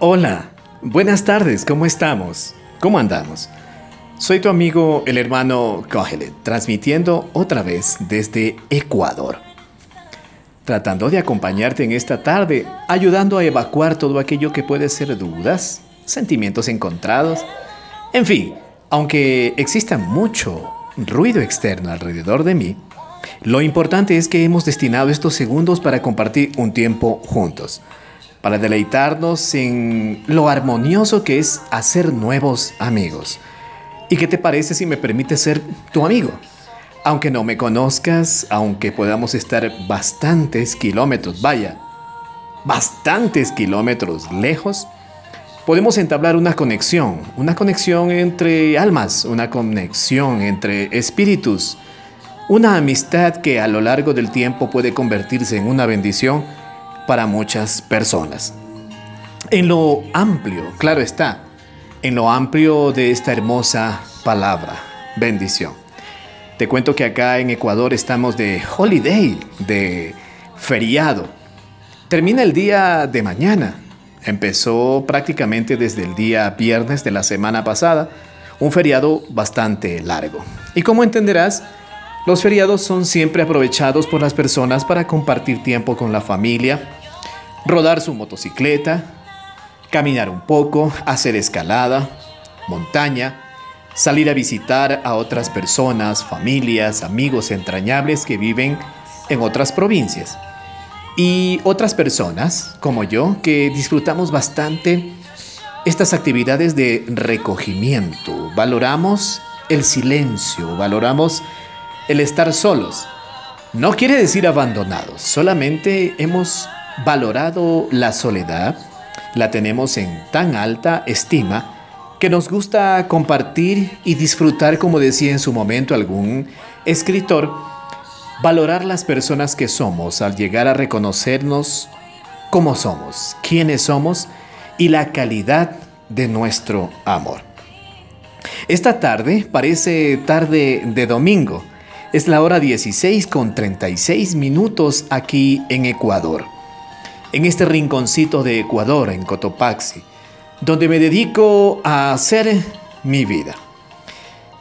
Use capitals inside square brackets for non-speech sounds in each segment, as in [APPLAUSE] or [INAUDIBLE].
Hola, buenas tardes, ¿cómo estamos? ¿Cómo andamos? Soy tu amigo el hermano Kohelet, transmitiendo otra vez desde Ecuador. Tratando de acompañarte en esta tarde, ayudando a evacuar todo aquello que puede ser dudas, sentimientos encontrados, en fin, aunque exista mucho ruido externo alrededor de mí, lo importante es que hemos destinado estos segundos para compartir un tiempo juntos para deleitarnos en lo armonioso que es hacer nuevos amigos. ¿Y qué te parece si me permites ser tu amigo? Aunque no me conozcas, aunque podamos estar bastantes kilómetros, vaya, bastantes kilómetros lejos, podemos entablar una conexión, una conexión entre almas, una conexión entre espíritus, una amistad que a lo largo del tiempo puede convertirse en una bendición para muchas personas. En lo amplio, claro está, en lo amplio de esta hermosa palabra, bendición. Te cuento que acá en Ecuador estamos de holiday, de feriado. Termina el día de mañana. Empezó prácticamente desde el día viernes de la semana pasada, un feriado bastante largo. Y como entenderás, los feriados son siempre aprovechados por las personas para compartir tiempo con la familia, rodar su motocicleta, caminar un poco, hacer escalada, montaña, salir a visitar a otras personas, familias, amigos entrañables que viven en otras provincias. Y otras personas, como yo, que disfrutamos bastante estas actividades de recogimiento. Valoramos el silencio, valoramos el estar solos. No quiere decir abandonados, solamente hemos valorado la soledad, la tenemos en tan alta estima que nos gusta compartir y disfrutar, como decía en su momento algún escritor, valorar las personas que somos al llegar a reconocernos cómo somos, quiénes somos y la calidad de nuestro amor. Esta tarde parece tarde de domingo. Es la hora 16 con 36 minutos aquí en Ecuador en este rinconcito de Ecuador, en Cotopaxi, donde me dedico a hacer mi vida.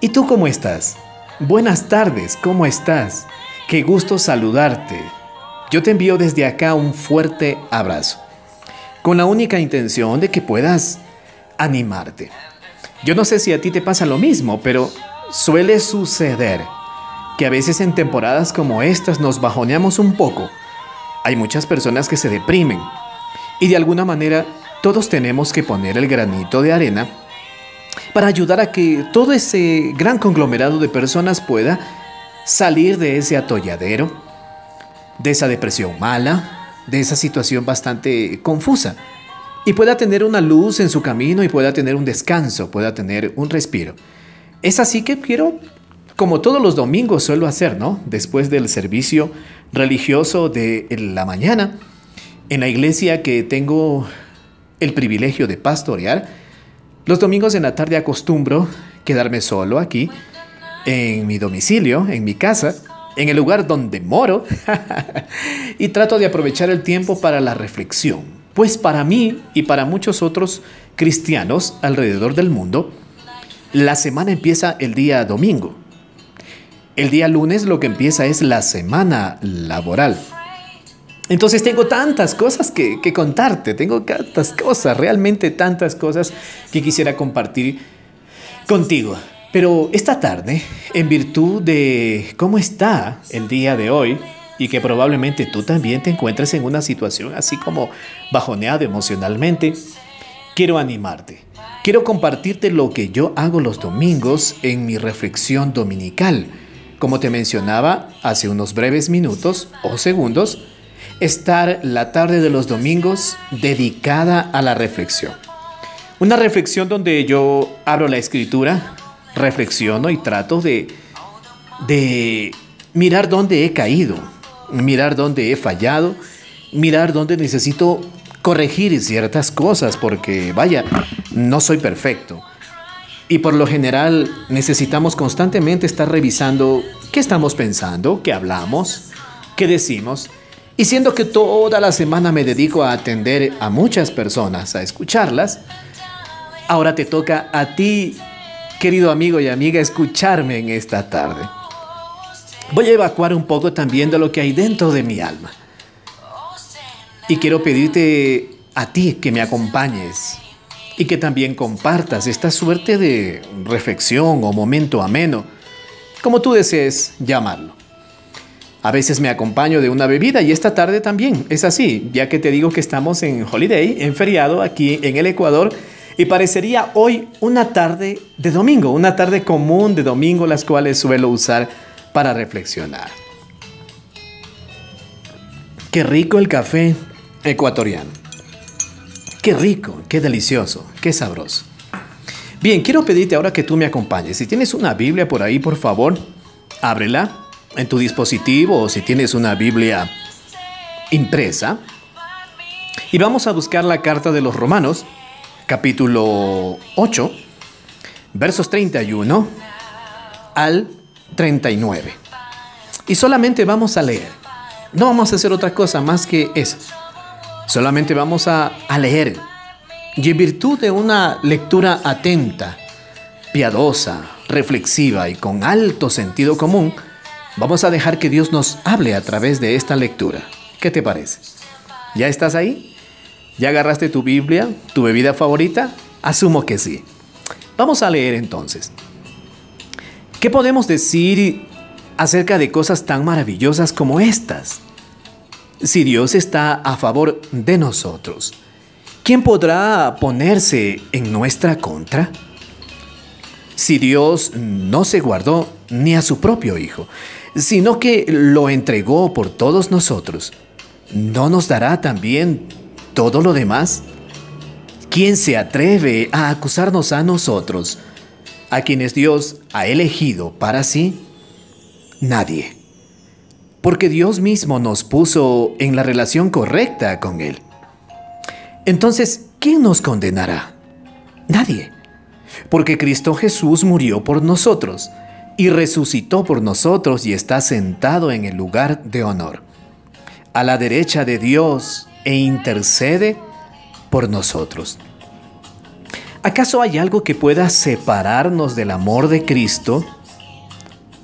¿Y tú cómo estás? Buenas tardes, ¿cómo estás? Qué gusto saludarte. Yo te envío desde acá un fuerte abrazo, con la única intención de que puedas animarte. Yo no sé si a ti te pasa lo mismo, pero suele suceder que a veces en temporadas como estas nos bajoneamos un poco hay muchas personas que se deprimen y de alguna manera todos tenemos que poner el granito de arena para ayudar a que todo ese gran conglomerado de personas pueda salir de ese atolladero, de esa depresión mala, de esa situación bastante confusa y pueda tener una luz en su camino y pueda tener un descanso, pueda tener un respiro. Es así que quiero, como todos los domingos suelo hacer, ¿no? Después del servicio, religioso de la mañana en la iglesia que tengo el privilegio de pastorear. Los domingos en la tarde acostumbro quedarme solo aquí, en mi domicilio, en mi casa, en el lugar donde moro, [LAUGHS] y trato de aprovechar el tiempo para la reflexión. Pues para mí y para muchos otros cristianos alrededor del mundo, la semana empieza el día domingo. El día lunes lo que empieza es la semana laboral. Entonces tengo tantas cosas que, contarte, tengo tantas cosas, realmente tantas cosas que quisiera compartir contigo. Pero esta tarde, en virtud de cómo está el día de hoy, y que probablemente tú también te encuentres en una situación así como bajoneado emocionalmente, quiero animarte. Quiero compartirte lo que yo hago los domingos en mi reflexión dominical como te mencionaba hace unos breves minutos o segundos, estar la tarde de los domingos dedicada a la reflexión. Una reflexión donde yo abro la escritura, reflexiono y trato de, de mirar dónde he caído, mirar dónde he fallado, mirar dónde necesito corregir ciertas cosas, porque vaya, no soy perfecto. Y por lo general necesitamos constantemente estar revisando qué estamos pensando, qué hablamos, qué decimos. Y siendo que toda la semana me dedico a atender a muchas personas, a escucharlas, ahora te toca a ti, querido amigo y amiga, escucharme en esta tarde. Voy a evacuar un poco también de lo que hay dentro de mi alma. Y quiero pedirte a ti que me acompañes y que también compartas esta suerte de reflexión o momento ameno, como tú desees llamarlo. A veces me acompaño de una bebida y esta tarde también es así, ya que te digo que estamos en holiday, en feriado aquí en el Ecuador, y parecería hoy una tarde de domingo, una tarde común de domingo, las cuales suelo usar para reflexionar. Qué rico el café ecuatoriano. Qué rico, qué delicioso, qué sabroso. Bien, quiero pedirte ahora que tú me acompañes. Si tienes una Biblia por ahí, por favor, ábrela en tu dispositivo o si tienes una Biblia impresa. Y vamos a buscar la carta de los Romanos, capítulo 8, versos 31 al 39. Y solamente vamos a leer. No vamos a hacer otra cosa más que eso. Solamente vamos a, leer. Y en virtud de una lectura atenta, piadosa, reflexiva y con alto sentido común, Vamos a dejar que Dios nos hable a través de esta lectura. ¿Qué te parece? ¿Ya estás ahí? ¿Ya agarraste tu Biblia, tu bebida favorita? Asumo que sí. Vamos a leer entonces. ¿Qué podemos decir acerca de cosas tan maravillosas como estas? Si Dios está a favor de nosotros, ¿quién podrá ponerse en nuestra contra? Si Dios no se guardó ni a su propio Hijo, sino que lo entregó por todos nosotros, ¿no nos dará también todo lo demás? ¿Quién se atreve a acusarnos a nosotros, a quienes Dios ha elegido para sí? Nadie. Porque Dios mismo nos puso en la relación correcta con Él. Entonces, ¿quién nos condenará? Nadie. Porque Cristo Jesús murió por nosotros y resucitó por nosotros y está sentado en el lugar de honor, a la derecha de Dios e intercede por nosotros. ¿Acaso hay algo que pueda separarnos del amor de Cristo?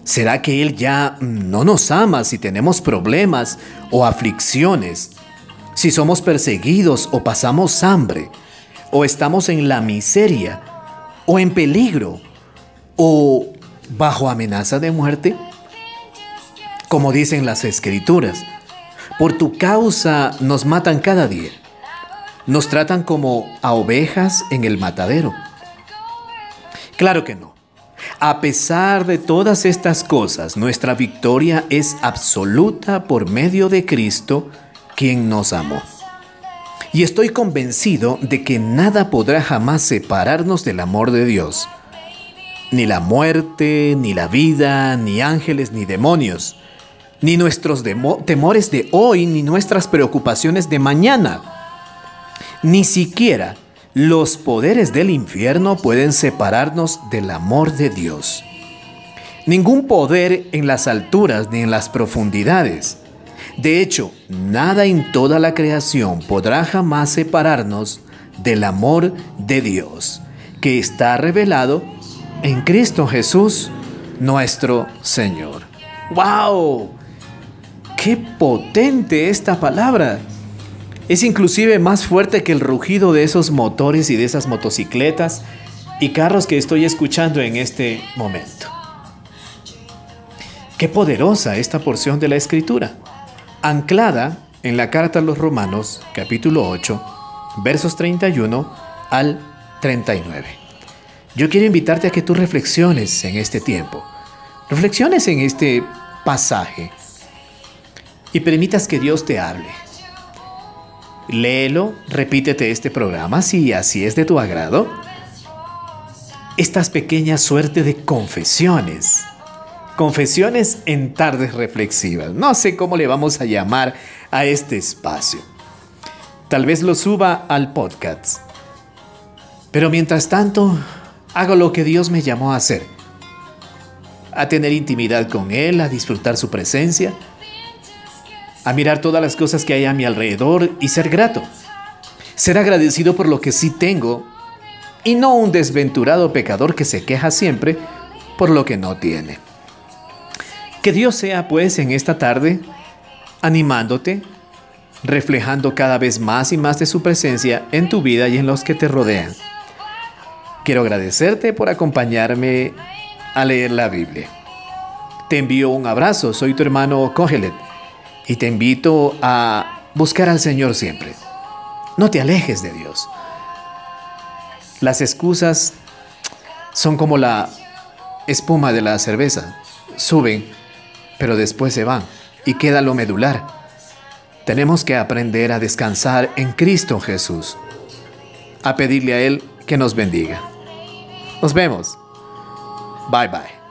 ¿Será que Él ya no nos ama si tenemos problemas o aflicciones? Si somos perseguidos o pasamos hambre, o estamos en la miseria, o en peligro, o bajo amenaza de muerte? Como dicen las escrituras, por tu causa nos matan cada día. Nos tratan como a ovejas en el matadero. Claro que no. A pesar de todas estas cosas, nuestra victoria es absoluta por medio de Cristo, quien nos amó. Y estoy convencido de que nada podrá jamás separarnos del amor de Dios ni la muerte, ni la vida, ni ángeles, ni demonios, ni nuestros temores de hoy, ni nuestras preocupaciones de mañana. Ni siquiera los poderes del infierno pueden separarnos del amor de Dios. Ningún poder en las alturas ni en las profundidades. De hecho, nada en toda la creación podrá jamás separarnos del amor de Dios, que está revelado en Cristo Jesús, nuestro Señor. ¡Wow! ¡Qué potente esta palabra! Es inclusive más fuerte que el rugido de esos motores y de esas motocicletas y carros que estoy escuchando en este momento. Qué poderosa esta porción de la escritura, anclada en la carta a los Romanos capítulo 8, versos 31 al 39. Yo quiero invitarte a que tú reflexiones en este tiempo, reflexiones en este pasaje y permitas que Dios te hable. Léelo, repítete este programa si así es de tu agrado. Estas pequeñas suerte de confesiones. Confesiones en tardes reflexivas. No sé cómo le vamos a llamar a este espacio. Tal vez lo suba al podcast. Pero mientras tanto, Hago lo que Dios me llamó a hacer. A tener intimidad con Él, a disfrutar su presencia. A mirar todas las cosas que hay a mi alrededor y ser grato. Ser agradecido por lo que sí tengo y no un desventurado pecador que se queja siempre por lo que no tiene. Que Dios sea pues en esta tarde animándote, reflejando cada vez más y más de su presencia en tu vida y en los que te rodean. Quiero agradecerte por acompañarme a leer la Biblia. Te envío un abrazo, soy tu hermano Cogelet y te invito a buscar al Señor siempre. No te alejes de Dios. Las excusas son como la espuma de la cerveza. Suben, pero después se van y queda lo medular. Tenemos que aprender a descansar en Cristo Jesús, a pedirle a Él que nos bendiga. Nos vemos. Bye bye.